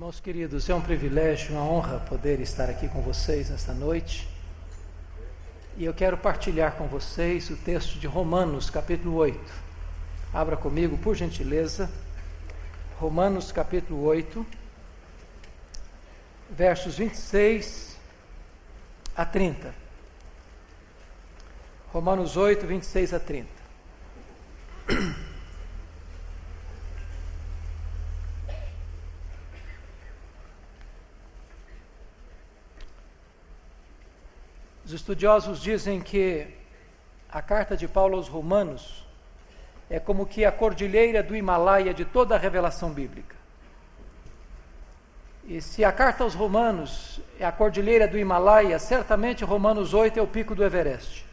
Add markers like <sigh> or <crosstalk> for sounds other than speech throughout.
Irmãos queridos, é um privilégio, uma honra poder estar aqui com vocês nesta noite. E eu quero partilhar com vocês o texto de Romanos, capítulo 8. Abra comigo, por gentileza. Romanos, capítulo 8, versos 26 a 30. Romanos 8, 26 a 30. <clears throat> Os estudiosos dizem que a carta de Paulo aos Romanos é como que a cordilheira do Himalaia de toda a revelação bíblica. E se a carta aos Romanos é a cordilheira do Himalaia, certamente Romanos 8 é o pico do Everest.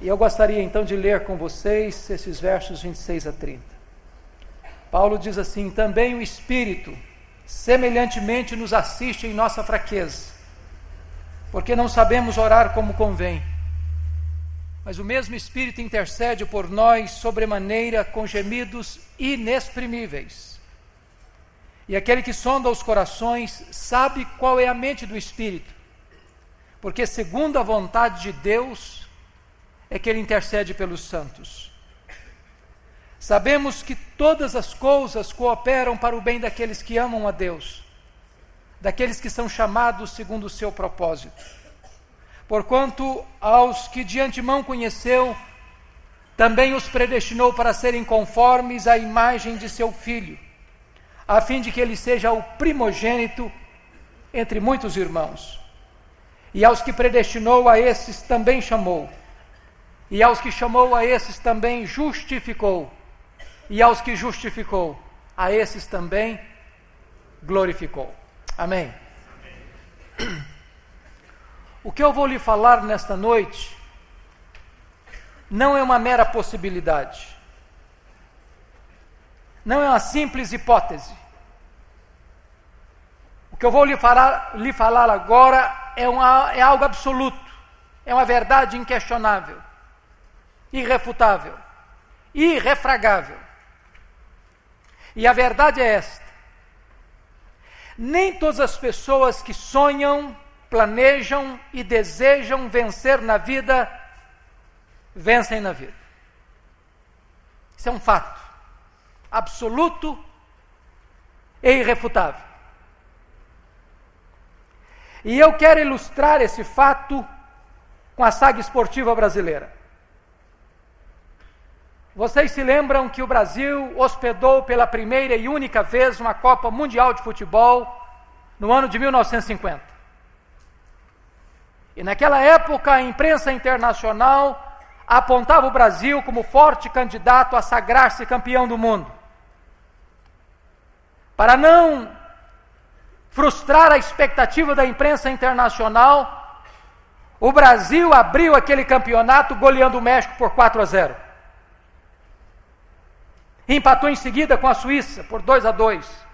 E eu gostaria então de ler com vocês esses versos 26 a 30. Paulo diz assim: Também o Espírito, semelhantemente, nos assiste em nossa fraqueza porque não sabemos orar como convém. Mas o mesmo Espírito intercede por nós sobremaneira com gemidos inexprimíveis. E aquele que sonda os corações sabe qual é a mente do Espírito, porque segundo a vontade de Deus é que ele intercede pelos santos. Sabemos que todas as coisas cooperam para o bem daqueles que amam a Deus daqueles que são chamados segundo o seu propósito. Porquanto aos que de antemão conheceu, também os predestinou para serem conformes à imagem de seu filho, a fim de que ele seja o primogênito entre muitos irmãos. E aos que predestinou, a esses também chamou. E aos que chamou, a esses também justificou. E aos que justificou, a esses também glorificou. Amém. O que eu vou lhe falar nesta noite não é uma mera possibilidade, não é uma simples hipótese. O que eu vou lhe falar, lhe falar agora é, uma, é algo absoluto, é uma verdade inquestionável, irrefutável, irrefragável. E a verdade é esta: nem todas as pessoas que sonham, planejam e desejam vencer na vida, vencem na vida. Isso é um fato absoluto e irrefutável. E eu quero ilustrar esse fato com a saga esportiva brasileira. Vocês se lembram que o Brasil hospedou pela primeira e única vez uma Copa Mundial de Futebol no ano de 1950. E naquela época a imprensa internacional apontava o Brasil como forte candidato a sagrar-se campeão do mundo. Para não frustrar a expectativa da imprensa internacional, o Brasil abriu aquele campeonato goleando o México por 4 a 0 empatou em seguida com a Suíça por 2 a 2.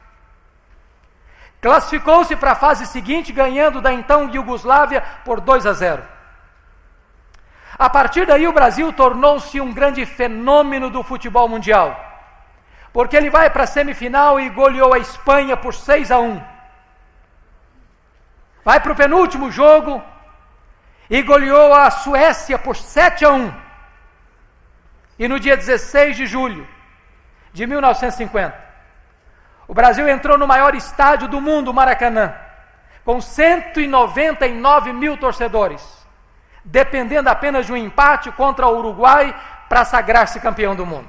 Classificou-se para a fase seguinte, ganhando da então Iugoslávia por 2 a 0. A partir daí, o Brasil tornou-se um grande fenômeno do futebol mundial, porque ele vai para a semifinal e goleou a Espanha por 6 a 1. Vai para o penúltimo jogo e goleou a Suécia por 7 a 1. E no dia 16 de julho, de 1950. O Brasil entrou no maior estádio do mundo, Maracanã, com 199 mil torcedores, dependendo apenas de um empate contra o Uruguai para sagrar-se campeão do mundo.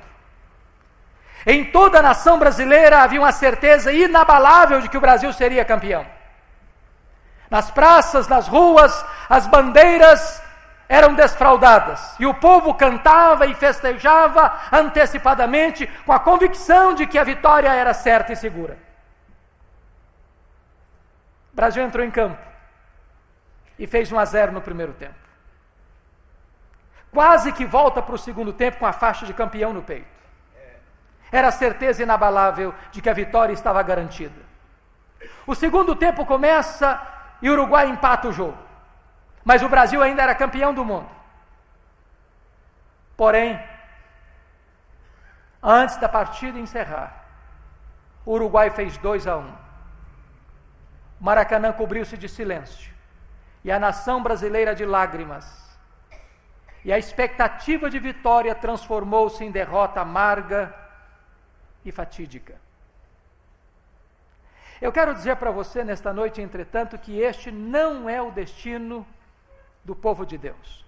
Em toda a nação brasileira havia uma certeza inabalável de que o Brasil seria campeão. Nas praças, nas ruas, as bandeiras eram desfraudadas. E o povo cantava e festejava antecipadamente, com a convicção de que a vitória era certa e segura. O Brasil entrou em campo e fez 1 a 0 no primeiro tempo. Quase que volta para o segundo tempo com a faixa de campeão no peito. Era a certeza inabalável de que a vitória estava garantida. O segundo tempo começa e o Uruguai empata o jogo mas o Brasil ainda era campeão do mundo. Porém, antes da partida encerrar, o Uruguai fez 2 a 1. Um. Maracanã cobriu-se de silêncio. E a nação brasileira de lágrimas. E a expectativa de vitória transformou-se em derrota amarga e fatídica. Eu quero dizer para você nesta noite, entretanto, que este não é o destino do povo de Deus.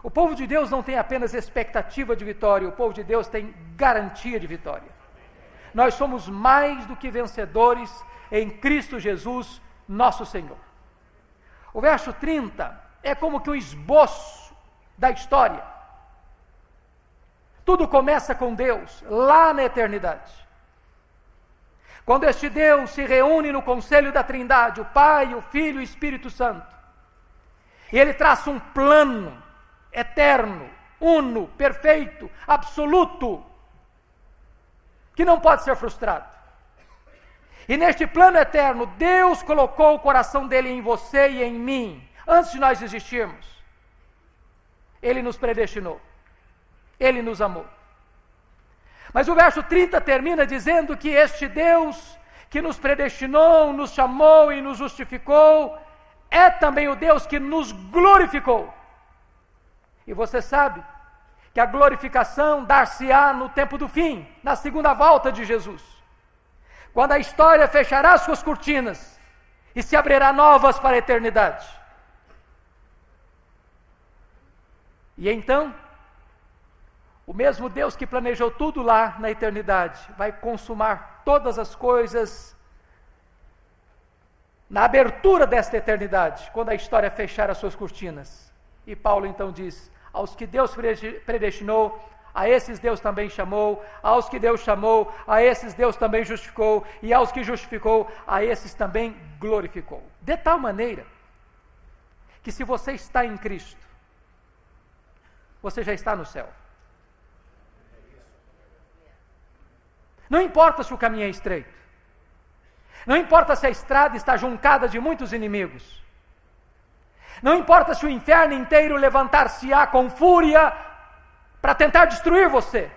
O povo de Deus não tem apenas expectativa de vitória, o povo de Deus tem garantia de vitória. Nós somos mais do que vencedores em Cristo Jesus, nosso Senhor. O verso 30 é como que um esboço da história. Tudo começa com Deus, lá na eternidade. Quando este Deus se reúne no conselho da Trindade, o Pai, o Filho e o Espírito Santo, e ele traça um plano eterno, uno, perfeito, absoluto, que não pode ser frustrado. E neste plano eterno, Deus colocou o coração dele em você e em mim, antes de nós existirmos. Ele nos predestinou, ele nos amou. Mas o verso 30 termina dizendo que este Deus que nos predestinou, nos chamou e nos justificou, é também o Deus que nos glorificou. E você sabe que a glorificação dar-se-á no tempo do fim, na segunda volta de Jesus. Quando a história fechará suas cortinas e se abrirá novas para a eternidade. E então, o mesmo Deus que planejou tudo lá na eternidade vai consumar todas as coisas na abertura desta eternidade, quando a história fechar as suas cortinas. E Paulo então diz: aos que Deus predestinou, a esses Deus também chamou, aos que Deus chamou, a esses Deus também justificou, e aos que justificou, a esses também glorificou. De tal maneira que se você está em Cristo, você já está no céu. Não importa se o caminho é estreito, não importa se a estrada está juncada de muitos inimigos, não importa se o inferno inteiro levantar-se-á com fúria para tentar destruir você.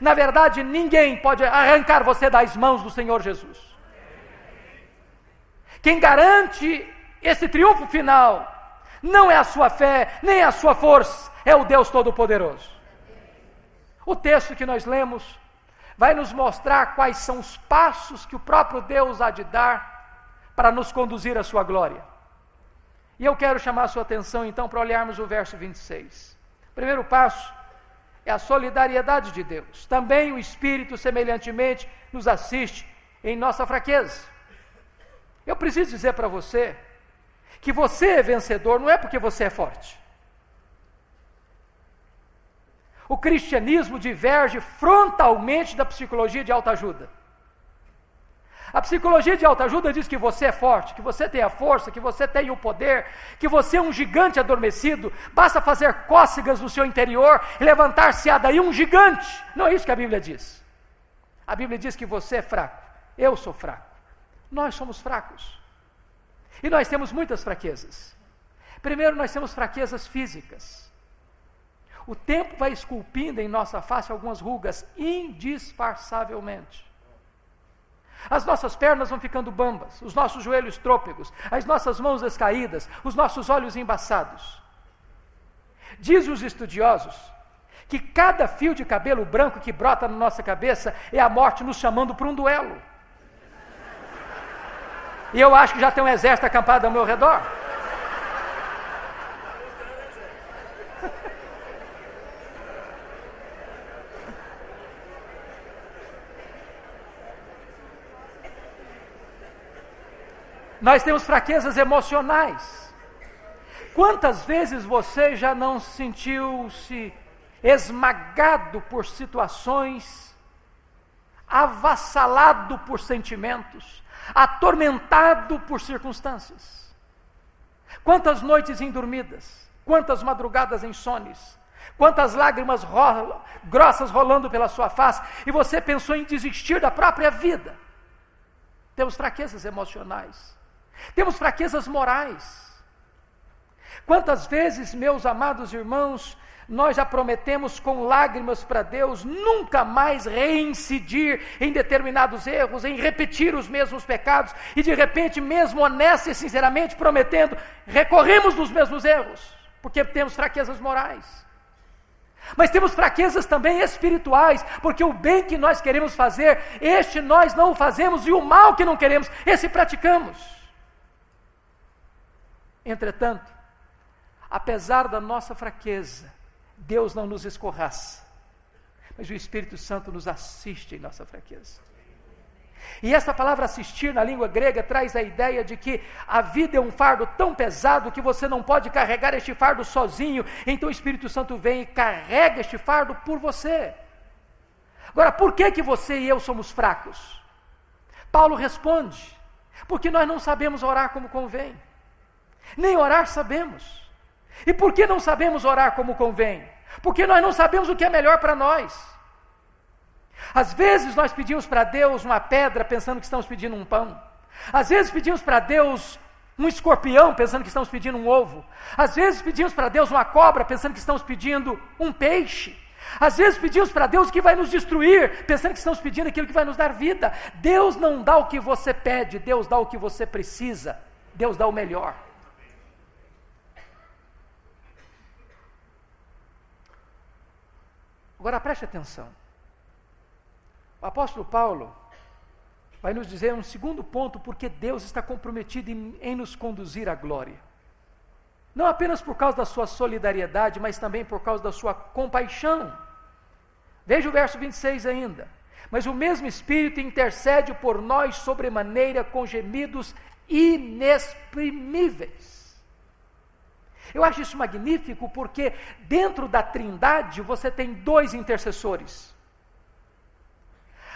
Na verdade, ninguém pode arrancar você das mãos do Senhor Jesus. Quem garante esse triunfo final não é a sua fé, nem a sua força, é o Deus Todo-Poderoso. O texto que nós lemos vai nos mostrar quais são os passos que o próprio Deus há de dar para nos conduzir à sua glória. E eu quero chamar a sua atenção então para olharmos o verso 26. O primeiro passo é a solidariedade de Deus. Também o Espírito, semelhantemente, nos assiste em nossa fraqueza. Eu preciso dizer para você que você é vencedor não é porque você é forte. O cristianismo diverge frontalmente da psicologia de autoajuda. A psicologia de autoajuda diz que você é forte, que você tem a força, que você tem o poder, que você é um gigante adormecido, basta fazer cócegas no seu interior e levantar-se-á daí um gigante. Não é isso que a Bíblia diz. A Bíblia diz que você é fraco, eu sou fraco, nós somos fracos. E nós temos muitas fraquezas. Primeiro, nós temos fraquezas físicas. O tempo vai esculpindo em nossa face algumas rugas indisfarçavelmente. As nossas pernas vão ficando bambas, os nossos joelhos trôpegos, as nossas mãos descaídas, os nossos olhos embaçados. Diz os estudiosos que cada fio de cabelo branco que brota na nossa cabeça é a morte nos chamando para um duelo. E eu acho que já tem um exército acampado ao meu redor. Nós temos fraquezas emocionais. Quantas vezes você já não sentiu-se esmagado por situações, avassalado por sentimentos, atormentado por circunstâncias? Quantas noites indormidas, quantas madrugadas insones, quantas lágrimas rolam, grossas rolando pela sua face, e você pensou em desistir da própria vida. Temos fraquezas emocionais. Temos fraquezas morais. Quantas vezes, meus amados irmãos, nós já prometemos com lágrimas para Deus nunca mais reincidir em determinados erros, em repetir os mesmos pecados, e de repente, mesmo honesto e sinceramente prometendo, recorremos nos mesmos erros, porque temos fraquezas morais. Mas temos fraquezas também espirituais, porque o bem que nós queremos fazer, este nós não o fazemos, e o mal que não queremos, esse praticamos. Entretanto, apesar da nossa fraqueza, Deus não nos escorraça, mas o Espírito Santo nos assiste em nossa fraqueza. E essa palavra assistir na língua grega traz a ideia de que a vida é um fardo tão pesado que você não pode carregar este fardo sozinho, então o Espírito Santo vem e carrega este fardo por você. Agora, por que que você e eu somos fracos? Paulo responde: porque nós não sabemos orar como convém. Nem orar sabemos. E por que não sabemos orar como convém? Porque nós não sabemos o que é melhor para nós. Às vezes nós pedimos para Deus uma pedra pensando que estamos pedindo um pão. Às vezes pedimos para Deus um escorpião pensando que estamos pedindo um ovo. Às vezes pedimos para Deus uma cobra pensando que estamos pedindo um peixe. Às vezes pedimos para Deus o que vai nos destruir, pensando que estamos pedindo aquilo que vai nos dar vida. Deus não dá o que você pede, Deus dá o que você precisa. Deus dá o melhor. Agora preste atenção. O apóstolo Paulo vai nos dizer um segundo ponto porque Deus está comprometido em, em, nos conduzir à glória. Não apenas por causa da sua solidariedade, mas também por causa da sua compaixão. Veja o verso 26 ainda. Mas o mesmo Espírito intercede por nós sobremaneira com gemidos inexprimíveis. Eu acho isso magnífico porque dentro da Trindade você tem dois intercessores.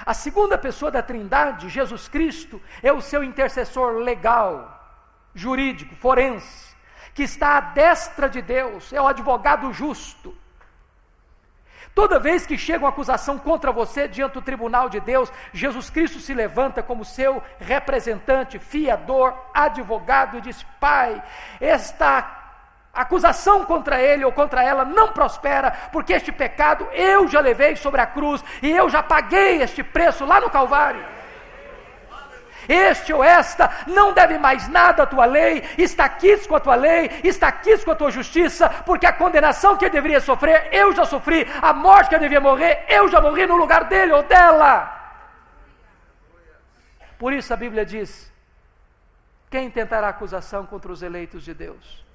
A segunda pessoa da Trindade, Jesus Cristo, é o seu intercessor legal, jurídico, forense, que está à destra de Deus, é o advogado justo. Toda vez que chega uma acusação contra você diante do tribunal de Deus, Jesus Cristo se levanta como seu representante, fiador, advogado e diz: Pai, esta acusação contra ele ou contra ela não prospera, porque este pecado eu já levei sobre a cruz e eu já paguei este preço lá no Calvário. Este ou esta não deve mais nada à tua lei, está quis com a tua lei, está quis com a tua justiça, porque a condenação que ele deveria sofrer, eu já sofri, a morte que ele devia morrer, eu já morri no lugar dele ou dela. Por isso a Bíblia diz: quem tentará acusação contra os eleitos de Deus?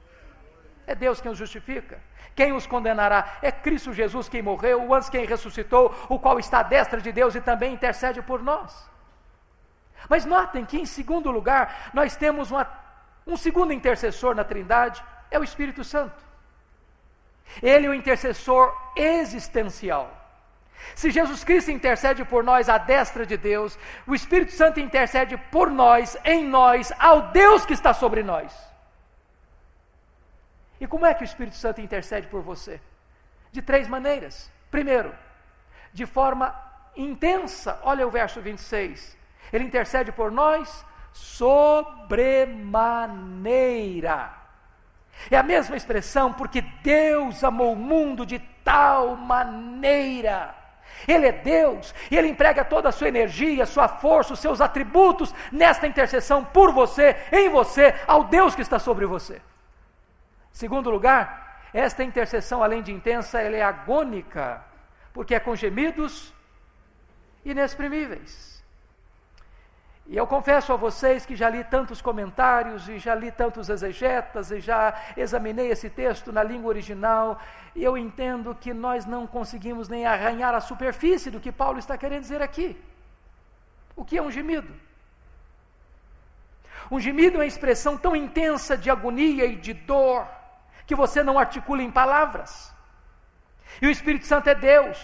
É Deus quem os justifica. Quem os condenará? É Cristo Jesus quem morreu, o antes quem ressuscitou, o qual está à destra de Deus e também intercede por nós. Mas notem que, em segundo lugar, nós temos uma, um segundo intercessor na Trindade, é o Espírito Santo. Ele é o intercessor existencial. Se Jesus Cristo intercede por nós à destra de Deus, o Espírito Santo intercede por nós, em nós, ao Deus que está sobre nós. E como é que o Espírito Santo intercede por você? De três maneiras. Primeiro, de forma intensa, olha o verso 26. Ele intercede por nós sobremaneira. É a mesma expressão, porque Deus amou o mundo de tal maneira. Ele é Deus, e Ele emprega toda a sua energia, sua força, os seus atributos nesta intercessão por você, em você, ao Deus que está sobre você. Segundo lugar, esta intercessão, além de intensa, ela é agônica, porque é com gemidos inexprimíveis. E eu confesso a vocês que já li tantos comentários e já li tantos exegetas e já examinei esse texto na língua original, e eu entendo que nós não conseguimos nem arranhar a superfície do que Paulo está querendo dizer aqui. O que é um gemido? Um gemido é uma expressão tão intensa de agonia e de dor que você não articula em palavras. E o Espírito Santo é Deus.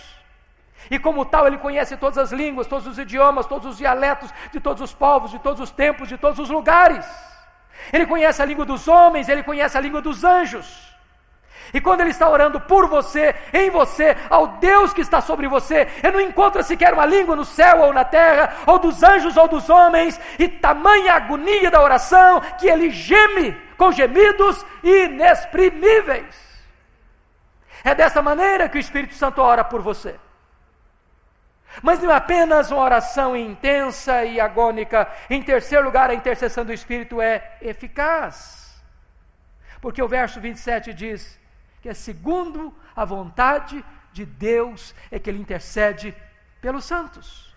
E como tal, ele conhece todas as línguas, todos os idiomas, todos os dialetos de todos os povos, de todos os tempos, de todos os lugares. Ele conhece a língua dos homens, ele conhece a língua dos anjos. E quando Ele está orando por você, em você, ao Deus que está sobre você, Ele não encontra sequer uma língua no céu ou na terra, ou dos anjos ou dos homens, e tamanha agonia da oração que Ele geme com gemidos inexprimíveis. É dessa maneira que o Espírito Santo ora por você. Mas não é apenas uma oração intensa e agônica. Em terceiro lugar, a intercessão do Espírito é eficaz. Porque o verso 27 diz que é segundo a vontade de Deus é que ele intercede pelos santos.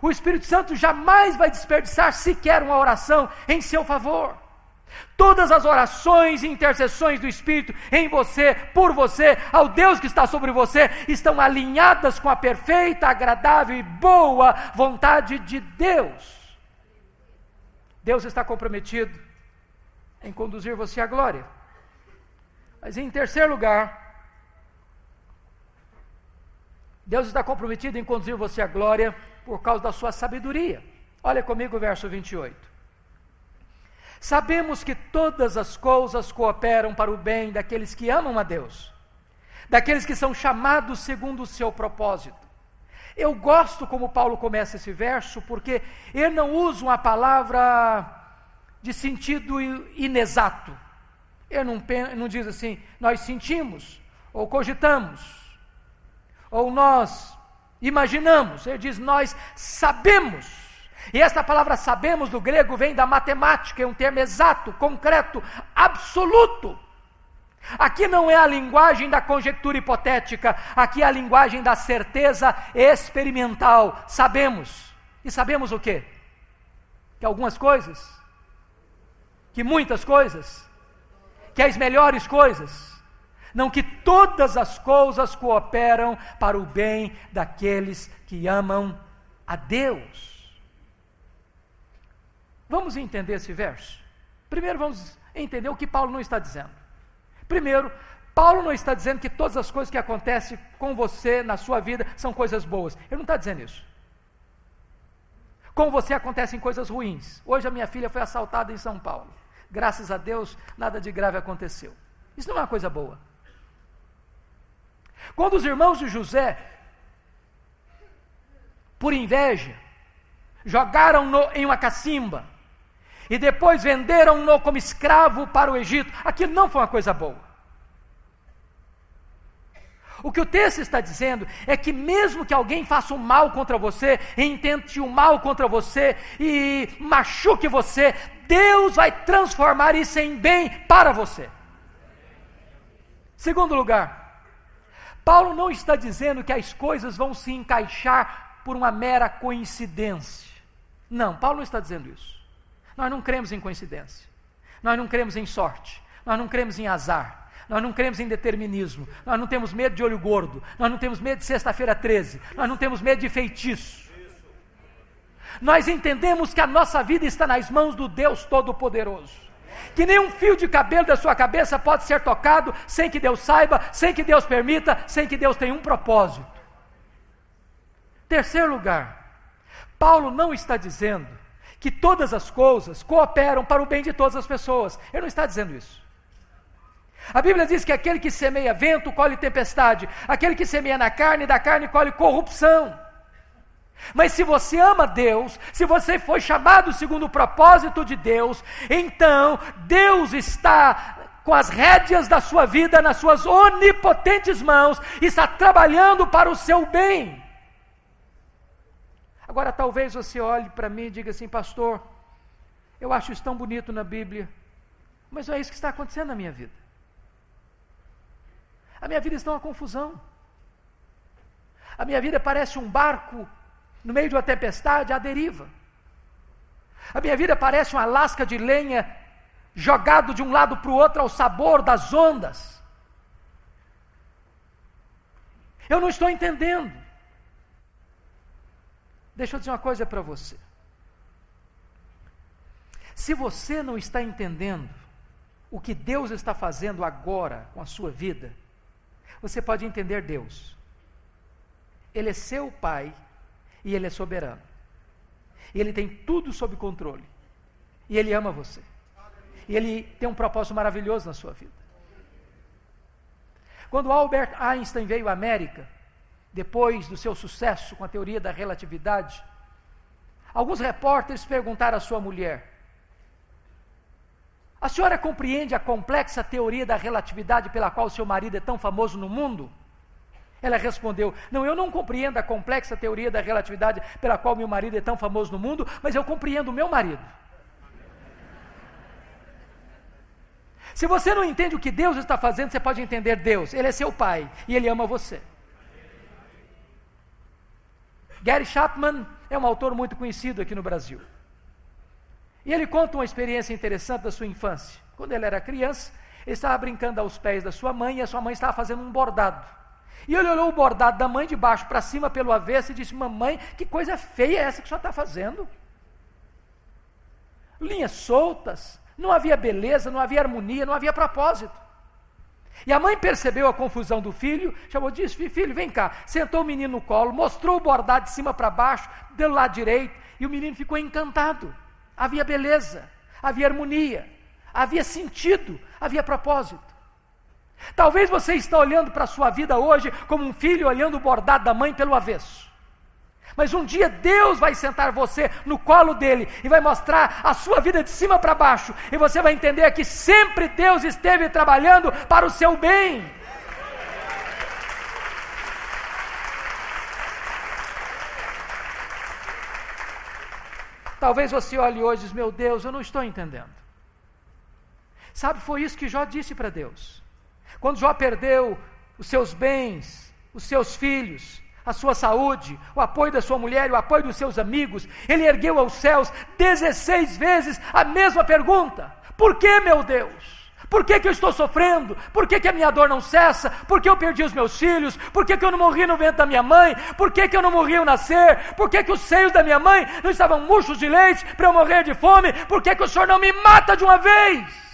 O Espírito Santo jamais vai desperdiçar sequer uma oração em seu favor. Todas as orações e intercessões do Espírito em você, por você, ao Deus que está sobre você, estão alinhadas com a perfeita, agradável e boa vontade de Deus. Deus está comprometido em conduzir você à glória. Mas em terceiro lugar, Deus está comprometido em conduzir você à glória por causa da sua sabedoria. Olha comigo o verso 28. Sabemos que todas as coisas cooperam para o bem daqueles que amam a Deus, daqueles que são chamados segundo o seu propósito. Eu gosto como Paulo começa esse verso, porque ele não usa uma palavra de sentido inexato. Ele não, não diz assim, nós sentimos, ou cogitamos, ou nós imaginamos, ele diz nós sabemos. E esta palavra sabemos do grego vem da matemática, é um termo exato, concreto, absoluto. Aqui não é a linguagem da conjectura hipotética, aqui é a linguagem da certeza experimental. Sabemos. E sabemos o quê? Que algumas coisas, que muitas coisas, que as melhores coisas, não que todas as coisas cooperam para o bem daqueles que amam a Deus. Vamos entender esse verso? Primeiro vamos entender o que Paulo não está dizendo. Primeiro, Paulo não está dizendo que todas as coisas que acontecem com você na sua vida são coisas boas. Ele não está dizendo isso. Com você acontecem coisas ruins. Hoje a minha filha foi assaltada em São Paulo. Graças a Deus, nada de grave aconteceu. Isso não é uma coisa boa. Quando os irmãos de José, por inveja, jogaram-no em uma cacimba e depois venderam-no como escravo para o Egito, aquilo não foi uma coisa boa. O que o texto está dizendo é que, mesmo que alguém faça um mal contra você, intente um mal contra você e machuque você, Deus vai transformar isso em bem para você. Segundo lugar, Paulo não está dizendo que as coisas vão se encaixar por uma mera coincidência. Não, Paulo não está dizendo isso. Nós não cremos em coincidência. Nós não cremos em sorte. Nós não cremos em azar. Nós não cremos em determinismo. Nós não temos medo de olho gordo. Nós não temos medo de sexta-feira 13. Nós não temos medo de feitiço. Nós entendemos que a nossa vida está nas mãos do Deus Todo-Poderoso que nenhum fio de cabelo da sua cabeça pode ser tocado sem que Deus saiba, sem que Deus permita, sem que Deus tenha um propósito. Terceiro lugar, Paulo não está dizendo que todas as coisas cooperam para o bem de todas as pessoas. Ele não está dizendo isso. A Bíblia diz que aquele que semeia vento colhe tempestade, aquele que semeia na carne, da carne colhe corrupção. Mas se você ama Deus, se você foi chamado segundo o propósito de Deus, então Deus está com as rédeas da sua vida nas suas onipotentes mãos, está trabalhando para o seu bem. Agora, talvez você olhe para mim e diga assim, pastor, eu acho isso tão bonito na Bíblia, mas não é isso que está acontecendo na minha vida. A minha vida está uma confusão. A minha vida parece um barco no meio de uma tempestade, à deriva. A minha vida parece uma lasca de lenha jogado de um lado para o outro ao sabor das ondas. Eu não estou entendendo. Deixa eu dizer uma coisa para você. Se você não está entendendo o que Deus está fazendo agora com a sua vida, você pode entender Deus. Ele é seu Pai e Ele é soberano. E Ele tem tudo sob controle. E Ele ama você. E Ele tem um propósito maravilhoso na sua vida. Quando Albert Einstein veio à América, depois do seu sucesso com a teoria da relatividade, alguns repórteres perguntaram à sua mulher: A senhora compreende a complexa teoria da relatividade pela qual seu marido é tão famoso no mundo? Ela respondeu: Não, eu não compreendo a complexa teoria da relatividade pela qual meu marido é tão famoso no mundo, mas eu compreendo o meu marido. Se você não entende o que Deus está fazendo, você pode entender Deus. Ele é seu pai e ele ama você. Gary Chapman é um autor muito conhecido aqui no Brasil. E ele conta uma experiência interessante da sua infância. Quando ele era criança, ele estava brincando aos pés da sua mãe e a sua mãe estava fazendo um bordado. E ele olhou o bordado da mãe de baixo para cima pelo avesso e disse: Mamãe, que coisa feia é essa que senhor está fazendo? Linhas soltas, não havia beleza, não havia harmonia, não havia propósito. E a mãe percebeu a confusão do filho, chamou, disse: Filho, vem cá. Sentou o menino no colo, mostrou o bordado de cima para baixo, do lado direito, e o menino ficou encantado. Havia beleza, havia harmonia, havia sentido, havia propósito. Talvez você está olhando para a sua vida hoje como um filho olhando o bordado da mãe pelo avesso. Mas um dia Deus vai sentar você no colo dele e vai mostrar a sua vida de cima para baixo, e você vai entender que sempre Deus esteve trabalhando para o seu bem. Talvez você olhe hoje e diz: Meu Deus, eu não estou entendendo. Sabe, foi isso que Jó disse para Deus. Quando Jó perdeu os seus bens, os seus filhos, a sua saúde, o apoio da sua mulher, o apoio dos seus amigos, ele ergueu aos céus 16 vezes a mesma pergunta: Por que, meu Deus? Por que, que eu estou sofrendo? Por que, que a minha dor não cessa? Por que eu perdi os meus filhos? Por que, que eu não morri no ventre da minha mãe? Por que, que eu não morri ao nascer? Por que, que os seios da minha mãe não estavam murchos de leite para eu morrer de fome? Por que, que o Senhor não me mata de uma vez?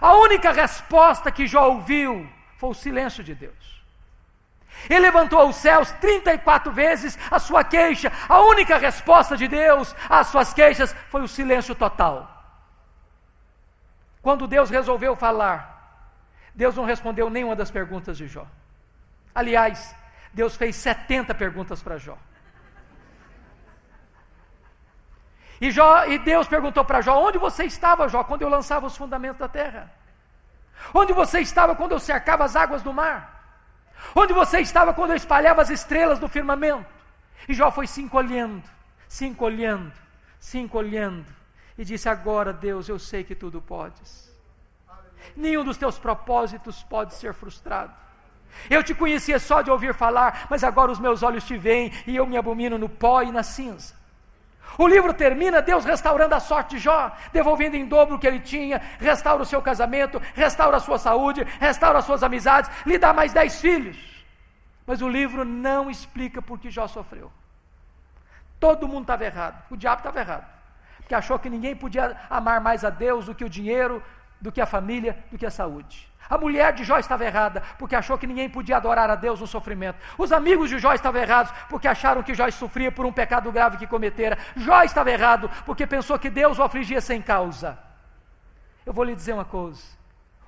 A única resposta que Jó ouviu foi o silêncio de Deus. Ele levantou aos céus 34 vezes a sua queixa. A única resposta de Deus às suas queixas foi o silêncio total. Quando Deus resolveu falar, Deus não respondeu nenhuma das perguntas de Jó. Aliás, Deus fez 70 perguntas para Jó. E, Jó, e Deus perguntou para Jó: Onde você estava, Jó, quando eu lançava os fundamentos da terra? Onde você estava quando eu cercava as águas do mar? Onde você estava quando eu espalhava as estrelas do firmamento? E Jó foi se encolhendo, se encolhendo, se encolhendo e disse: Agora, Deus, eu sei que tudo podes. Nenhum dos teus propósitos pode ser frustrado. Eu te conhecia só de ouvir falar, mas agora os meus olhos te veem e eu me abomino no pó e na cinza. O livro termina Deus restaurando a sorte de Jó, devolvendo em dobro o que ele tinha, restaura o seu casamento, restaura a sua saúde, restaura as suas amizades, lhe dá mais dez filhos. Mas o livro não explica por que Jó sofreu. Todo mundo estava errado, o diabo estava errado que achou que ninguém podia amar mais a Deus do que o dinheiro, do que a família, do que a saúde. A mulher de Jó estava errada, porque achou que ninguém podia adorar a Deus no sofrimento. Os amigos de Jó estavam errados, porque acharam que Jó sofria por um pecado grave que cometera. Jó estava errado, porque pensou que Deus o afligia sem causa. Eu vou lhe dizer uma coisa: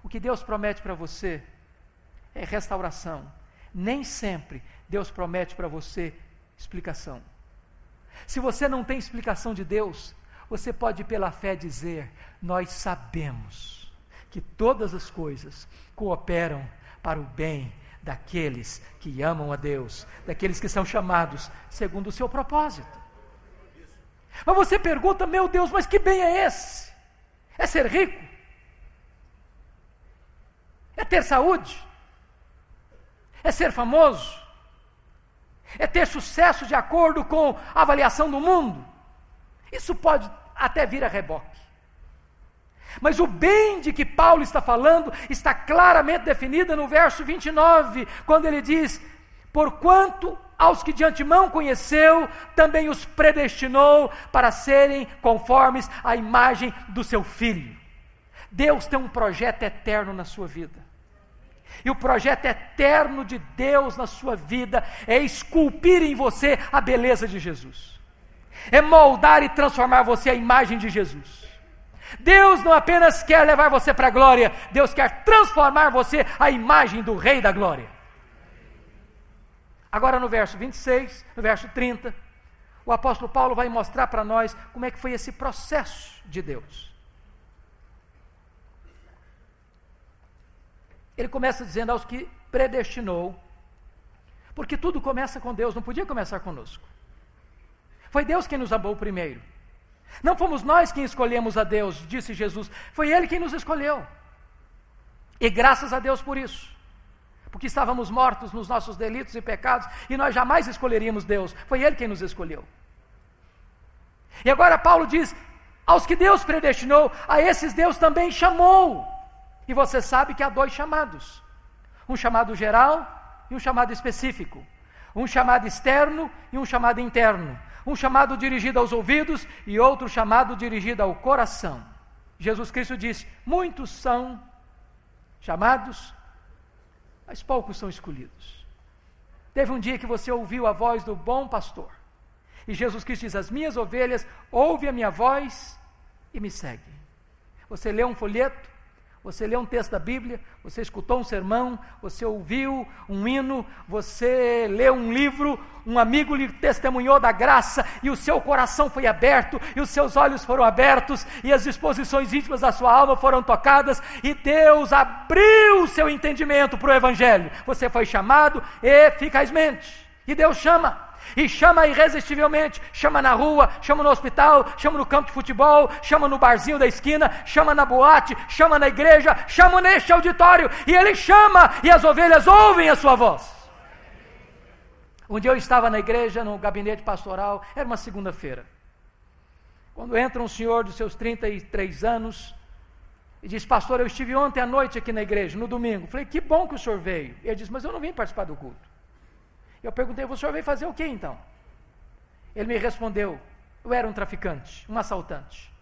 o que Deus promete para você é restauração. Nem sempre Deus promete para você explicação. Se você não tem explicação de Deus, você pode, pela fé, dizer: Nós sabemos que todas as coisas cooperam para o bem daqueles que amam a Deus, daqueles que são chamados segundo o seu propósito. Mas você pergunta: Meu Deus, mas que bem é esse? É ser rico? É ter saúde? É ser famoso? É ter sucesso de acordo com a avaliação do mundo? Isso pode até vir a reboque. Mas o bem de que Paulo está falando está claramente definido no verso 29, quando ele diz: Porquanto aos que de antemão conheceu, também os predestinou para serem conformes à imagem do seu filho. Deus tem um projeto eterno na sua vida. E o projeto eterno de Deus na sua vida é esculpir em você a beleza de Jesus é moldar e transformar você à imagem de Jesus. Deus não apenas quer levar você para a glória, Deus quer transformar você à imagem do Rei da Glória. Agora no verso 26, no verso 30, o apóstolo Paulo vai mostrar para nós como é que foi esse processo de Deus. Ele começa dizendo aos que predestinou, porque tudo começa com Deus, não podia começar conosco. Foi Deus quem nos amou primeiro. Não fomos nós quem escolhemos a Deus, disse Jesus, foi Ele quem nos escolheu. E graças a Deus por isso. Porque estávamos mortos nos nossos delitos e pecados e nós jamais escolheríamos Deus, foi Ele quem nos escolheu. E agora Paulo diz: aos que Deus predestinou, a esses Deus também chamou. E você sabe que há dois chamados: um chamado geral e um chamado específico. Um chamado externo e um chamado interno. Um chamado dirigido aos ouvidos e outro chamado dirigido ao coração. Jesus Cristo disse: Muitos são chamados, mas poucos são escolhidos. Teve um dia que você ouviu a voz do bom pastor. E Jesus Cristo diz: As minhas ovelhas ouvem a minha voz e me seguem. Você lê um folheto, você leu um texto da Bíblia, você escutou um sermão, você ouviu um hino, você leu um livro, um amigo lhe testemunhou da graça e o seu coração foi aberto e os seus olhos foram abertos e as disposições íntimas da sua alma foram tocadas e Deus abriu o seu entendimento para o Evangelho. Você foi chamado eficazmente e Deus chama. E chama irresistivelmente, chama na rua, chama no hospital, chama no campo de futebol, chama no barzinho da esquina, chama na boate, chama na igreja, chama neste auditório, e ele chama, e as ovelhas ouvem a sua voz. Um dia eu estava na igreja, no gabinete pastoral, era uma segunda-feira. Quando entra um senhor dos seus 33 anos e diz: Pastor, eu estive ontem à noite aqui na igreja, no domingo. Falei: Que bom que o senhor veio. Ele diz: Mas eu não vim participar do culto. Eu perguntei, o senhor veio fazer o que então? Ele me respondeu, eu era um traficante, um assaltante.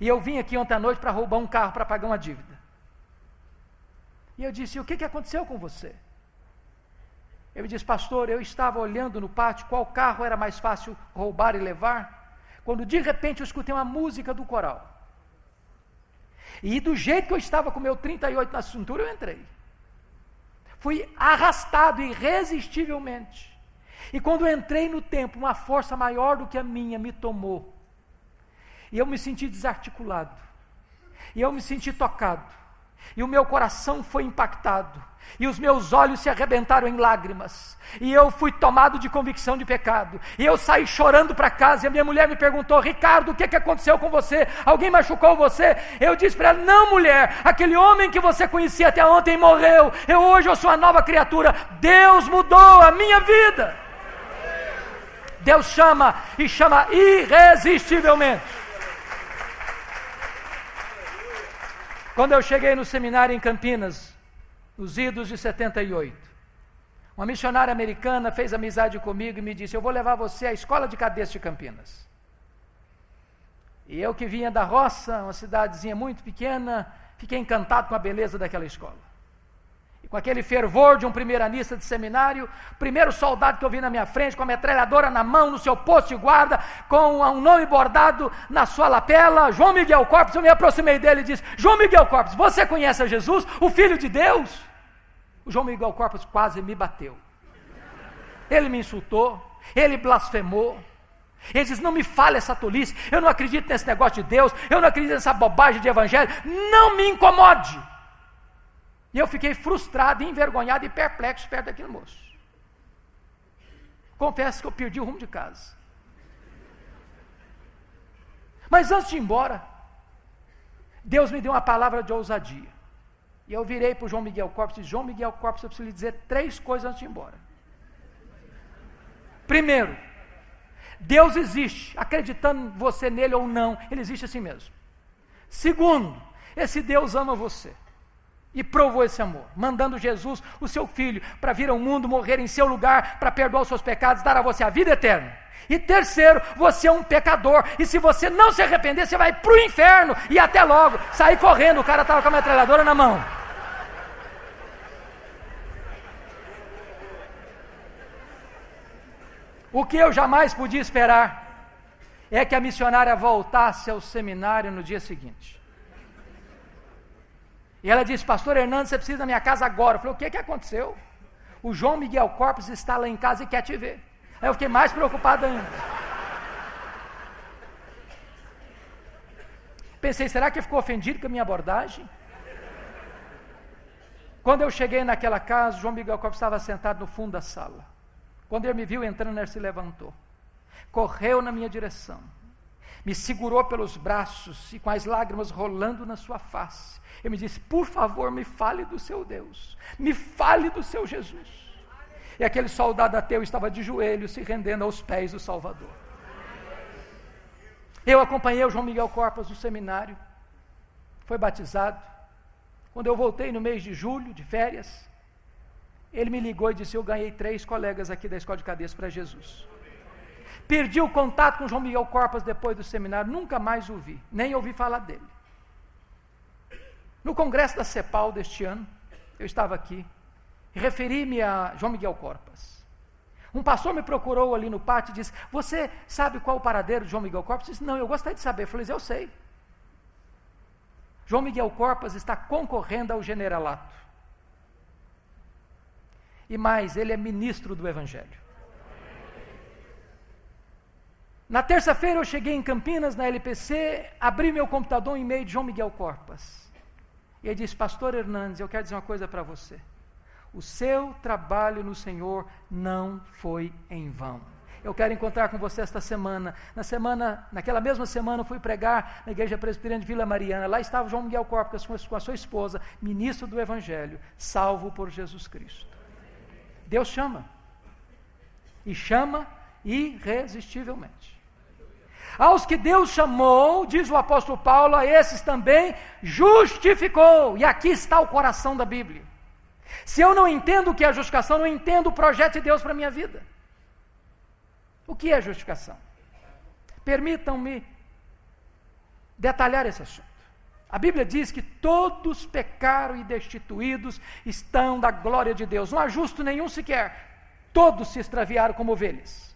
E eu vim aqui ontem à noite para roubar um carro para pagar uma dívida. E eu disse, o que, que aconteceu com você? Ele disse, pastor, eu estava olhando no pátio qual carro era mais fácil roubar e levar, quando de repente eu escutei uma música do coral. E do jeito que eu estava com meu 38 na cintura, eu entrei. Fui arrastado irresistivelmente. E quando entrei no templo, uma força maior do que a minha me tomou. E eu me senti desarticulado. E eu me senti tocado. E o meu coração foi impactado e os meus olhos se arrebentaram em lágrimas, e eu fui tomado de convicção de pecado, e eu saí chorando para casa, e a minha mulher me perguntou: Ricardo, o que, que aconteceu com você? Alguém machucou você? Eu disse para ela: Não, mulher, aquele homem que você conhecia até ontem morreu, eu hoje eu sou uma nova criatura, Deus mudou a minha vida. Deus chama e chama irresistivelmente. Quando eu cheguei no seminário em Campinas, nos idos de 78. Uma missionária americana fez amizade comigo e me disse: Eu vou levar você à escola de cadetes de Campinas. E eu que vinha da roça, uma cidadezinha muito pequena, fiquei encantado com a beleza daquela escola. Com aquele fervor de um primeiranista de seminário, primeiro soldado que eu vi na minha frente, com a metralhadora na mão, no seu posto de guarda, com um nome bordado na sua lapela, João Miguel Corpus, eu me aproximei dele e disse: João Miguel Corpus, você conhece a Jesus, o Filho de Deus? O João Miguel Corpus quase me bateu. Ele me insultou, ele blasfemou. Ele diz: Não me fale essa tolice, eu não acredito nesse negócio de Deus, eu não acredito nessa bobagem de evangelho, não me incomode. E eu fiquei frustrado, envergonhado e perplexo perto daquele moço. Confesso que eu perdi o rumo de casa. Mas antes de ir embora, Deus me deu uma palavra de ousadia. E eu virei para o João Miguel Corpus e disse, João Miguel Corpus, eu preciso lhe dizer três coisas antes de ir embora. Primeiro, Deus existe, acreditando você nele ou não, ele existe assim mesmo. Segundo, esse Deus ama você e provou esse amor, mandando Jesus, o seu filho, para vir ao mundo, morrer em seu lugar, para perdoar os seus pecados, dar a você a vida eterna. E terceiro, você é um pecador, e se você não se arrepender, você vai para o inferno, e até logo, sair correndo, o cara estava com a metralhadora na mão. O que eu jamais podia esperar é que a missionária voltasse ao seminário no dia seguinte. E ela disse: Pastor Hernandes, você precisa da minha casa agora. Eu falei: O que, que aconteceu? O João Miguel Corpus está lá em casa e quer te ver. Aí eu fiquei mais preocupado ainda. Pensei: será que ficou ofendido com a minha abordagem? Quando eu cheguei naquela casa, João Miguel Costa estava sentado no fundo da sala. Quando ele me viu entrando, ele se levantou, correu na minha direção, me segurou pelos braços e com as lágrimas rolando na sua face, ele me disse: Por favor, me fale do seu Deus, me fale do seu Jesus. E aquele soldado ateu estava de joelhos, se rendendo aos pés do Salvador. Eu acompanhei o João Miguel Corpas no seminário, foi batizado. Quando eu voltei no mês de julho, de férias, ele me ligou e disse: Eu ganhei três colegas aqui da escola de cadeias para Jesus. Perdi o contato com João Miguel Corpas depois do seminário, nunca mais o vi, nem ouvi falar dele. No congresso da CEPAL deste ano, eu estava aqui, referi-me a João Miguel Corpas. Um pastor me procurou ali no pátio e disse: Você sabe qual o paradeiro de João Miguel Corpas? Eu disse: Não, eu gostaria de saber. Eu falei: Eu sei. João Miguel Corpas está concorrendo ao generalato. E mais, ele é ministro do Evangelho. Na terça-feira eu cheguei em Campinas, na LPC, abri meu computador em meio de João Miguel Corpas. E ele disse: Pastor Hernandes, eu quero dizer uma coisa para você. O seu trabalho no Senhor não foi em vão. Eu quero encontrar com você esta semana. Na semana, naquela mesma semana, eu fui pregar na igreja presbiteriana de Vila Mariana. Lá estava João Miguel Corpas com a sua esposa, ministro do Evangelho, salvo por Jesus Cristo. Deus chama. E chama irresistivelmente. Aos que Deus chamou, diz o apóstolo Paulo, a esses também justificou. E aqui está o coração da Bíblia. Se eu não entendo o que é justificação, não entendo o projeto de Deus para a minha vida. O que é justificação? Permitam-me detalhar esse assunto. A Bíblia diz que todos pecaram e destituídos estão da glória de Deus. Não há justo nenhum sequer. Todos se extraviaram como ovelhas.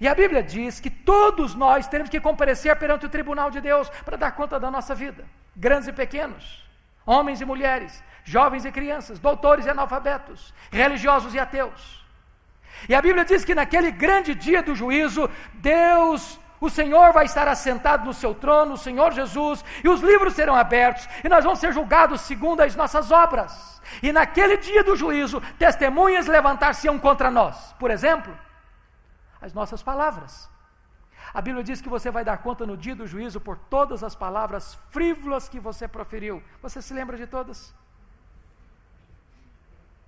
E a Bíblia diz que todos nós temos que comparecer perante o tribunal de Deus para dar conta da nossa vida, grandes e pequenos, homens e mulheres, jovens e crianças, doutores e analfabetos, religiosos e ateus. E a Bíblia diz que naquele grande dia do juízo, Deus, o Senhor vai estar assentado no seu trono, o Senhor Jesus, e os livros serão abertos, e nós vamos ser julgados segundo as nossas obras. E naquele dia do juízo, testemunhas levantar-se-ão contra nós. Por exemplo, as nossas palavras. A Bíblia diz que você vai dar conta no dia do juízo por todas as palavras frívolas que você proferiu. Você se lembra de todas?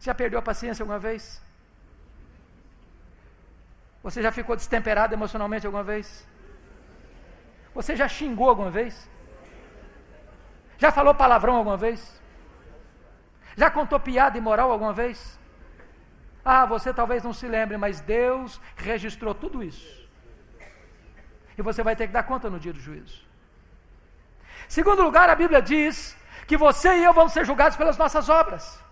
Já perdeu a paciência alguma vez? Você já ficou destemperado emocionalmente alguma vez? Você já xingou alguma vez? Já falou palavrão alguma vez? Já contou piada imoral alguma vez? Ah, você talvez não se lembre, mas Deus registrou tudo isso. E você vai ter que dar conta no dia do juízo. Segundo lugar, a Bíblia diz que você e eu vamos ser julgados pelas nossas obras.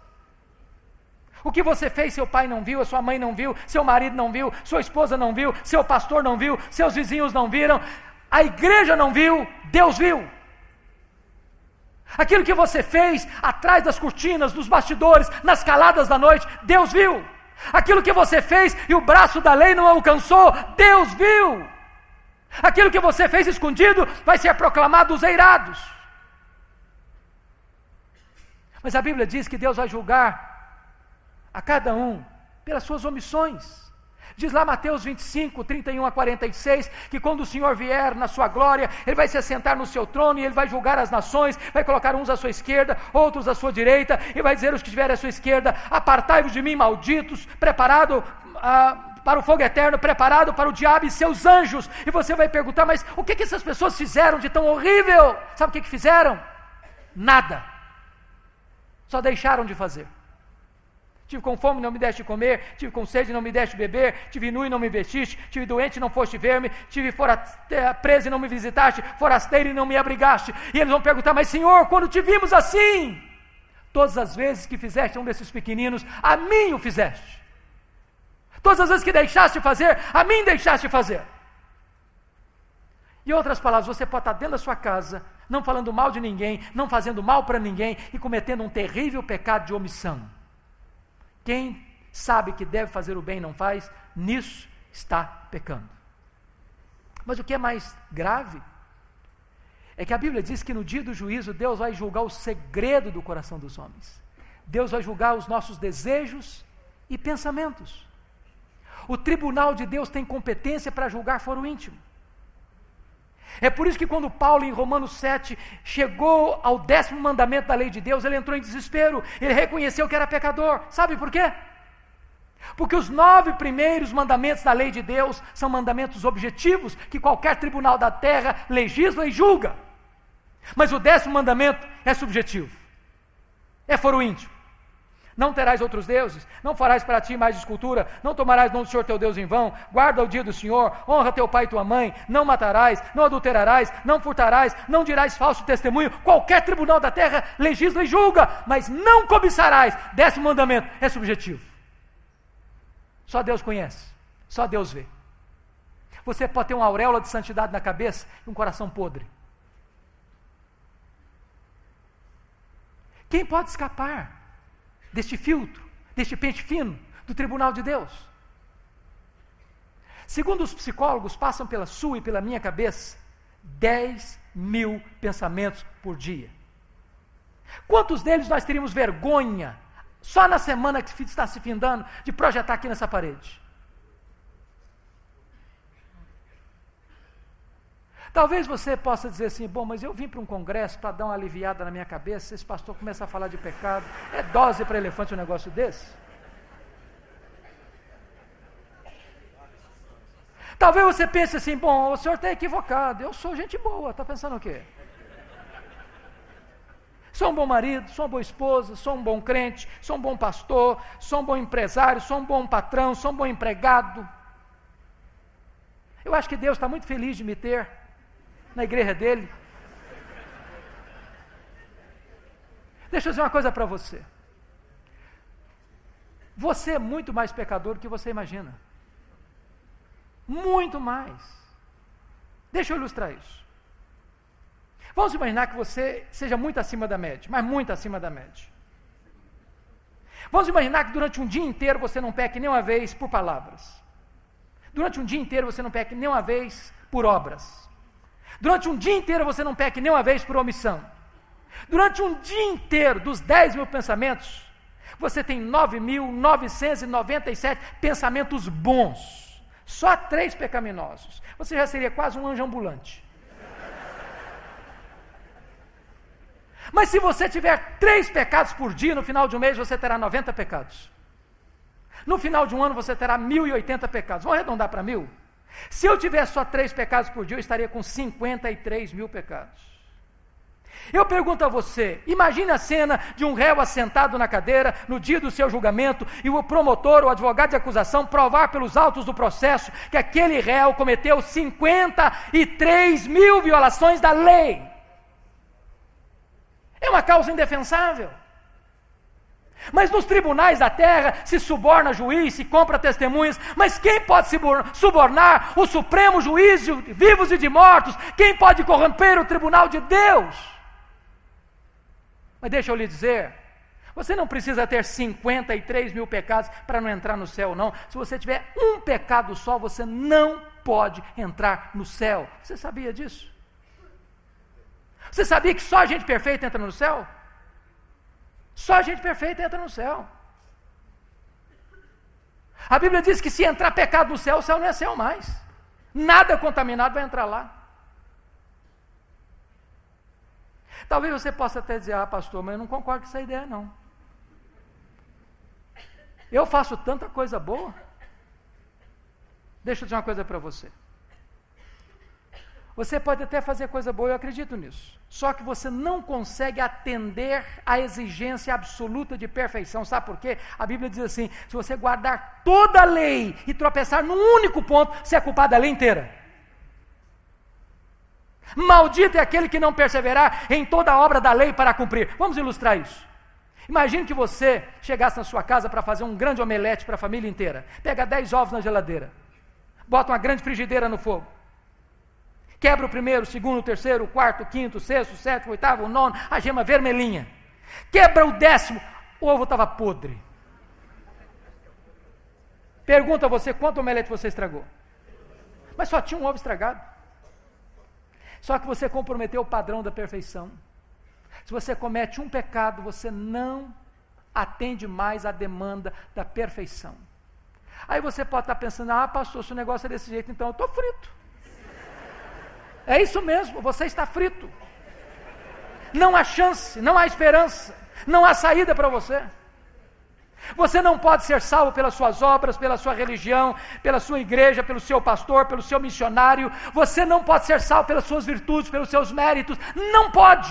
O que você fez, seu pai não viu, a sua mãe não viu, seu marido não viu, sua esposa não viu, seu pastor não viu, seus vizinhos não viram, a igreja não viu, Deus viu. Aquilo que você fez atrás das cortinas, dos bastidores, nas caladas da noite, Deus viu. Aquilo que você fez e o braço da lei não alcançou, Deus viu. Aquilo que você fez escondido vai ser proclamado dos eirados. Mas a Bíblia diz que Deus vai julgar a cada um pelas suas omissões. Diz lá Mateus 25, 31 a 46, que quando o Senhor vier na sua glória, Ele vai se assentar no seu trono e Ele vai julgar as nações, vai colocar uns à sua esquerda, outros à sua direita, e vai dizer aos que estiverem à sua esquerda: Apartai-vos de mim, malditos, preparado ah, para o fogo eterno, preparado para o diabo e seus anjos. E você vai perguntar: Mas o que, que essas pessoas fizeram de tão horrível? Sabe o que, que fizeram? Nada. Só deixaram de fazer. Tive com fome, não me deste comer. Tive com sede, não me deste beber. Tive nu e não me vestiste. Tive doente, não foste ver-me. Tive preso e não me visitaste. Forasteiro e não me abrigaste. E eles vão perguntar: Mas Senhor, quando te vimos assim? Todas as vezes que fizeste um desses pequeninos, a mim o fizeste. Todas as vezes que deixaste fazer, a mim deixaste fazer. Em outras palavras, você pode estar dentro da sua casa, não falando mal de ninguém, não fazendo mal para ninguém e cometendo um terrível pecado de omissão. Quem sabe que deve fazer o bem e não faz, nisso está pecando. Mas o que é mais grave é que a Bíblia diz que no dia do juízo Deus vai julgar o segredo do coração dos homens. Deus vai julgar os nossos desejos e pensamentos. O tribunal de Deus tem competência para julgar foro íntimo. É por isso que quando Paulo, em Romanos 7, chegou ao décimo mandamento da lei de Deus, ele entrou em desespero, ele reconheceu que era pecador. Sabe por quê? Porque os nove primeiros mandamentos da lei de Deus são mandamentos objetivos que qualquer tribunal da terra legisla e julga. Mas o décimo mandamento é subjetivo, é foro íntimo. Não terás outros deuses, não farás para ti mais escultura, não tomarás nome do Senhor teu Deus em vão, guarda o dia do Senhor, honra teu pai e tua mãe, não matarás, não adulterarás, não furtarás, não dirás falso testemunho. Qualquer tribunal da terra legisla e julga, mas não cobiçarás. Décimo mandamento é subjetivo. Só Deus conhece, só Deus vê. Você pode ter uma auréola de santidade na cabeça e um coração podre. Quem pode escapar? Deste filtro, deste pente fino do tribunal de Deus. Segundo os psicólogos, passam pela sua e pela minha cabeça 10 mil pensamentos por dia. Quantos deles nós teríamos vergonha, só na semana que está se findando, de projetar aqui nessa parede? Talvez você possa dizer assim: bom, mas eu vim para um congresso para dar uma aliviada na minha cabeça. Esse pastor começa a falar de pecado. É dose para elefante um negócio desse? Talvez você pense assim: bom, o senhor está equivocado. Eu sou gente boa. Está pensando o quê? Sou um bom marido, sou uma boa esposa, sou um bom crente, sou um bom pastor, sou um bom empresário, sou um bom patrão, sou um bom empregado. Eu acho que Deus está muito feliz de me ter na igreja dele. Deixa eu dizer uma coisa para você. Você é muito mais pecador do que você imagina. Muito mais. Deixa eu ilustrar isso. Vamos imaginar que você seja muito acima da média, mas muito acima da média. Vamos imaginar que durante um dia inteiro você não peque nem uma vez por palavras. Durante um dia inteiro você não peque nem uma vez por obras. Durante um dia inteiro você não peca nem uma vez por omissão. Durante um dia inteiro, dos 10 mil pensamentos, você tem 9.997 pensamentos bons. Só três pecaminosos. Você já seria quase um anjo ambulante. Mas se você tiver três pecados por dia, no final de um mês você terá 90 pecados. No final de um ano você terá 1.080 pecados. Vamos arredondar para mil? Se eu tivesse só três pecados por dia, eu estaria com 53 mil pecados. Eu pergunto a você: imagine a cena de um réu assentado na cadeira no dia do seu julgamento e o promotor ou advogado de acusação provar pelos autos do processo que aquele réu cometeu 53 mil violações da lei. É uma causa indefensável. Mas nos tribunais da terra se suborna juiz, se compra testemunhas. Mas quem pode subornar o supremo juiz de vivos e de mortos? Quem pode corromper o tribunal de Deus? Mas deixa eu lhe dizer, você não precisa ter 53 mil pecados para não entrar no céu, não. Se você tiver um pecado só, você não pode entrar no céu. Você sabia disso? Você sabia que só a gente perfeita entra no céu? Só a gente perfeita entra no céu. A Bíblia diz que se entrar pecado no céu, o céu não é céu mais. Nada contaminado vai entrar lá. Talvez você possa até dizer, ah, pastor, mas eu não concordo com essa ideia, não. Eu faço tanta coisa boa. Deixa eu dizer uma coisa para você. Você pode até fazer coisa boa, eu acredito nisso. Só que você não consegue atender à exigência absoluta de perfeição. Sabe por quê? A Bíblia diz assim: se você guardar toda a lei e tropeçar num único ponto, você é culpado da lei inteira. Maldito é aquele que não perseverar em toda a obra da lei para cumprir. Vamos ilustrar isso. Imagine que você chegasse na sua casa para fazer um grande omelete para a família inteira. Pega 10 ovos na geladeira, bota uma grande frigideira no fogo Quebra o primeiro, o segundo, o terceiro, o quarto, o quinto, o sexto, o sétimo, o oitavo, o nono, a gema vermelhinha. Quebra o décimo, o ovo estava podre. Pergunta a você quanto omelete você estragou. Mas só tinha um ovo estragado. Só que você comprometeu o padrão da perfeição. Se você comete um pecado, você não atende mais à demanda da perfeição. Aí você pode estar pensando, ah, pastor, se o negócio é desse jeito, então eu estou frito. É isso mesmo, você está frito. Não há chance, não há esperança, não há saída para você. Você não pode ser salvo pelas suas obras, pela sua religião, pela sua igreja, pelo seu pastor, pelo seu missionário. Você não pode ser salvo pelas suas virtudes, pelos seus méritos. Não pode.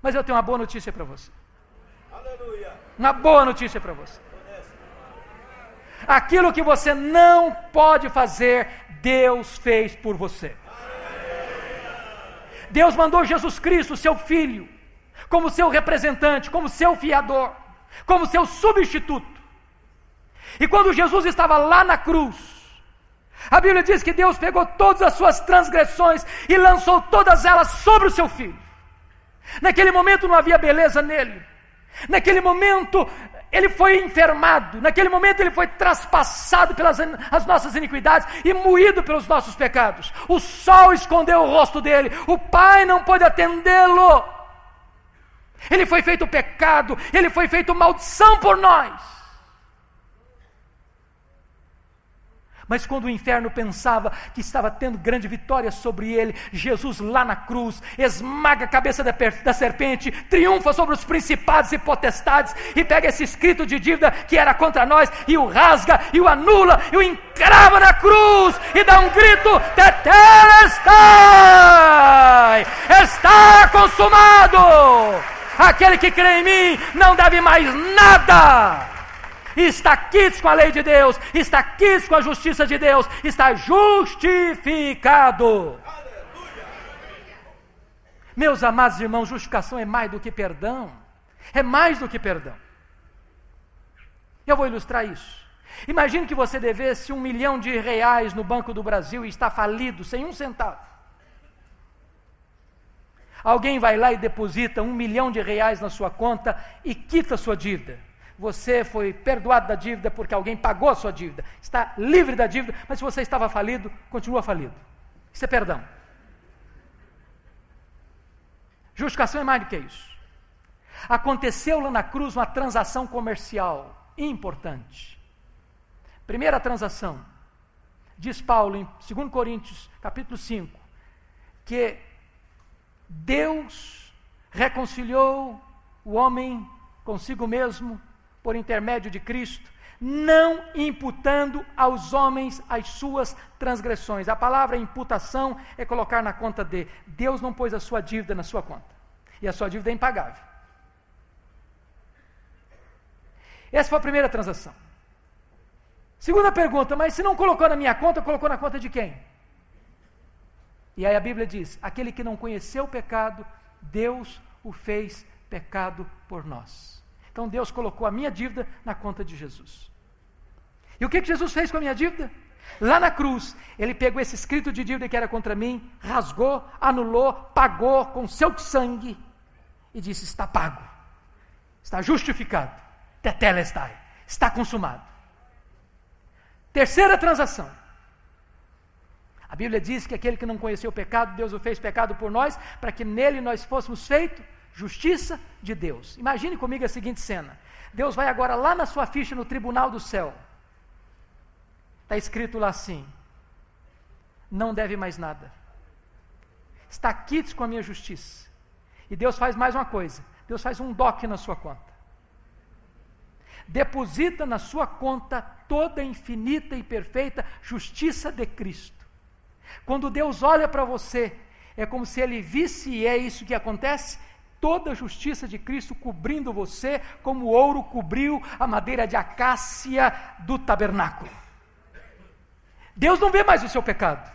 Mas eu tenho uma boa notícia para você. Aleluia. Uma boa notícia para você. Aquilo que você não pode fazer, Deus fez por você. Deus mandou Jesus Cristo, seu Filho, como seu representante, como seu fiador, como seu substituto. E quando Jesus estava lá na cruz, a Bíblia diz que Deus pegou todas as suas transgressões e lançou todas elas sobre o seu filho. Naquele momento não havia beleza nele. Naquele momento ele foi enfermado, naquele momento ele foi traspassado pelas as nossas iniquidades e moído pelos nossos pecados. O sol escondeu o rosto dele, o Pai não pôde atendê-lo. Ele foi feito pecado, ele foi feito maldição por nós. Mas quando o inferno pensava que estava tendo grande vitória sobre ele, Jesus lá na cruz esmaga a cabeça da, da, serpente, triunfa sobre os principados e potestades e pega esse escrito de dívida que era contra nós e o rasga e o anula e o encrava na cruz e dá um grito: Tetelestai! Está consumado! Aquele que crê em mim não deve mais nada está quites com a lei de Deus, está quites com a justiça de Deus, está justificado. Meus amados irmãos, justificação é mais do que perdão, é mais do que perdão. Eu vou ilustrar isso. Imagine que você devesse um milhão de reais no Banco do Brasil e está falido, sem um centavo. Alguém vai lá e deposita um milhão de reais na sua conta e quita a sua dívida você foi perdoado da dívida porque alguém pagou a sua dívida, está livre da dívida, mas se você estava falido, continua falido. Isso é perdão. Justificação é mais do que isso. Aconteceu lá na cruz uma transação comercial importante. Primeira transação, diz Paulo em 2 Coríntios, capítulo 5, que Deus reconciliou o homem consigo mesmo por intermédio de Cristo, não imputando aos homens as suas transgressões. A palavra imputação é colocar na conta de. Deus não pôs a sua dívida na sua conta. E a sua dívida é impagável. Essa foi a primeira transação. Segunda pergunta, mas se não colocou na minha conta, colocou na conta de quem? E aí a Bíblia diz: aquele que não conheceu o pecado, Deus o fez pecado por nós. Então Deus colocou a minha dívida na conta de Jesus. E o que, que Jesus fez com a minha dívida? Lá na cruz, ele pegou esse escrito de dívida que era contra mim, rasgou, anulou, pagou com seu sangue e disse: Está pago, está justificado, tetelestai, está consumado. Terceira transação. A Bíblia diz que aquele que não conheceu o pecado, Deus o fez pecado por nós, para que nele nós fôssemos feitos Justiça de Deus. Imagine comigo a seguinte cena: Deus vai agora lá na sua ficha no tribunal do céu. Está escrito lá assim: não deve mais nada. Está quites com a minha justiça. E Deus faz mais uma coisa: Deus faz um DOC na sua conta. Deposita na sua conta toda a infinita e perfeita justiça de Cristo. Quando Deus olha para você, é como se ele visse, e é isso que acontece, toda a justiça de Cristo cobrindo você, como o ouro cobriu a madeira de acácia do tabernáculo. Deus não vê mais o seu pecado,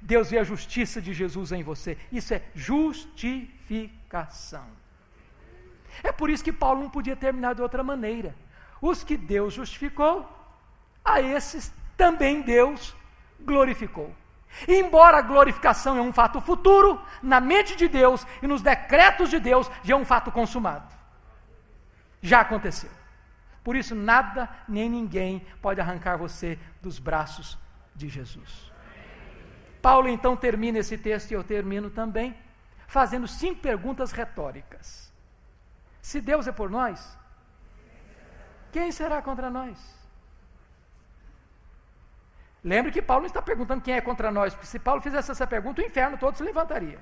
Deus vê a justiça de Jesus em você. Isso é justificação. É por isso que Paulo não podia terminar de outra maneira. Os que Deus justificou, a esses também Deus glorificou. Embora a glorificação é um fato futuro, na mente de Deus e nos decretos de Deus já é um fato consumado. Já aconteceu. Por isso, nada nem ninguém pode arrancar você dos braços de Jesus. Paulo então termina esse texto e eu termino também, fazendo cinco perguntas retóricas. Se Deus é por nós, quem será contra nós? Lembre que Paulo não está perguntando quem é contra nós, porque se Paulo fizesse essa pergunta, o inferno todo se levantaria.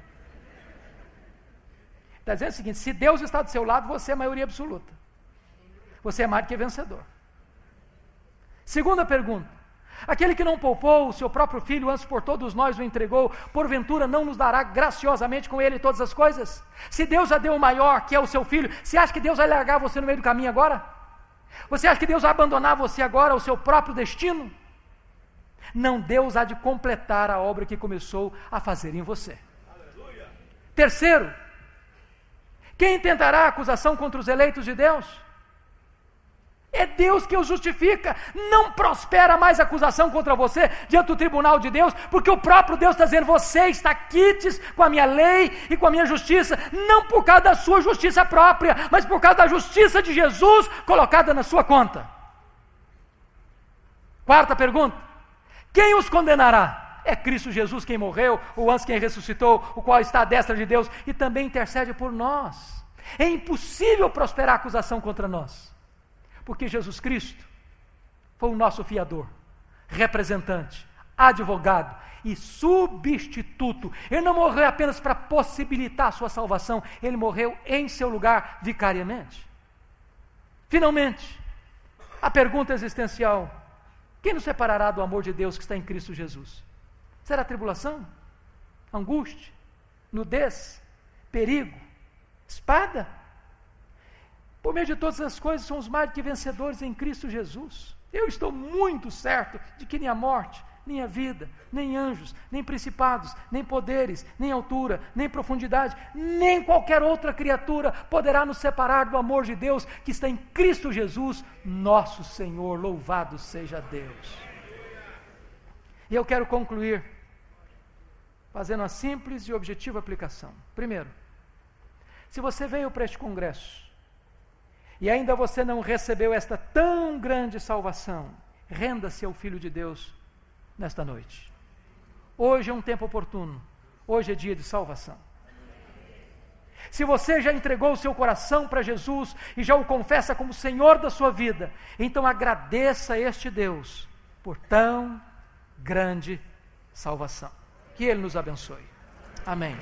Está dizendo o seguinte: se Deus está do seu lado, você é a maioria absoluta. Você é mais do que vencedor. Segunda pergunta: aquele que não poupou o seu próprio filho, antes por todos nós o entregou, porventura não nos dará graciosamente com ele todas as coisas? Se Deus já deu o maior, que é o seu filho, você acha que Deus vai largar você no meio do caminho agora? Você acha que Deus vai abandonar você agora, o seu próprio destino? Não, Deus há de completar a obra que começou a fazer em você. Aleluia. Terceiro, quem tentará acusação contra os eleitos de Deus? É Deus que o justifica. Não prospera mais acusação contra você diante do tribunal de Deus, porque o próprio Deus está dizendo: você está quites com a minha lei e com a minha justiça, não por causa da sua justiça própria, mas por causa da justiça de Jesus colocada na sua conta. Quarta pergunta: quem os condenará? É Cristo Jesus quem morreu, o antes quem ressuscitou, o qual está à destra de Deus e também intercede por nós. É impossível prosperar acusação contra nós, porque Jesus Cristo foi o nosso fiador, representante, advogado e substituto. Ele não morreu apenas para possibilitar a sua salvação, ele morreu em seu lugar vicariamente. Finalmente, a pergunta existencial: quem nos separará do amor de Deus que está em Cristo Jesus? Será tribulação? Angústia? Nudez? Perigo? Espada? Por meio de todas as coisas, somos mais do que vencedores em Cristo Jesus. Eu estou muito certo de que nem a morte, nem a vida, nem anjos, nem principados, nem poderes, nem altura, nem profundidade, nem qualquer outra criatura poderá nos separar do amor de Deus que está em Cristo Jesus, nosso Senhor. Louvado seja Deus. E eu quero concluir fazendo uma simples e objetiva aplicação. Primeiro, se você veio para este congresso e ainda você não recebeu esta tão grande salvação, renda-se ao Filho de Deus nesta noite. Hoje é um tempo oportuno, hoje é dia de salvação. Se você já entregou o seu coração para Jesus e já o confessa como Senhor da sua vida, então agradeça a este Deus por tão grande salvação. Que Ele nos abençoe. Amém.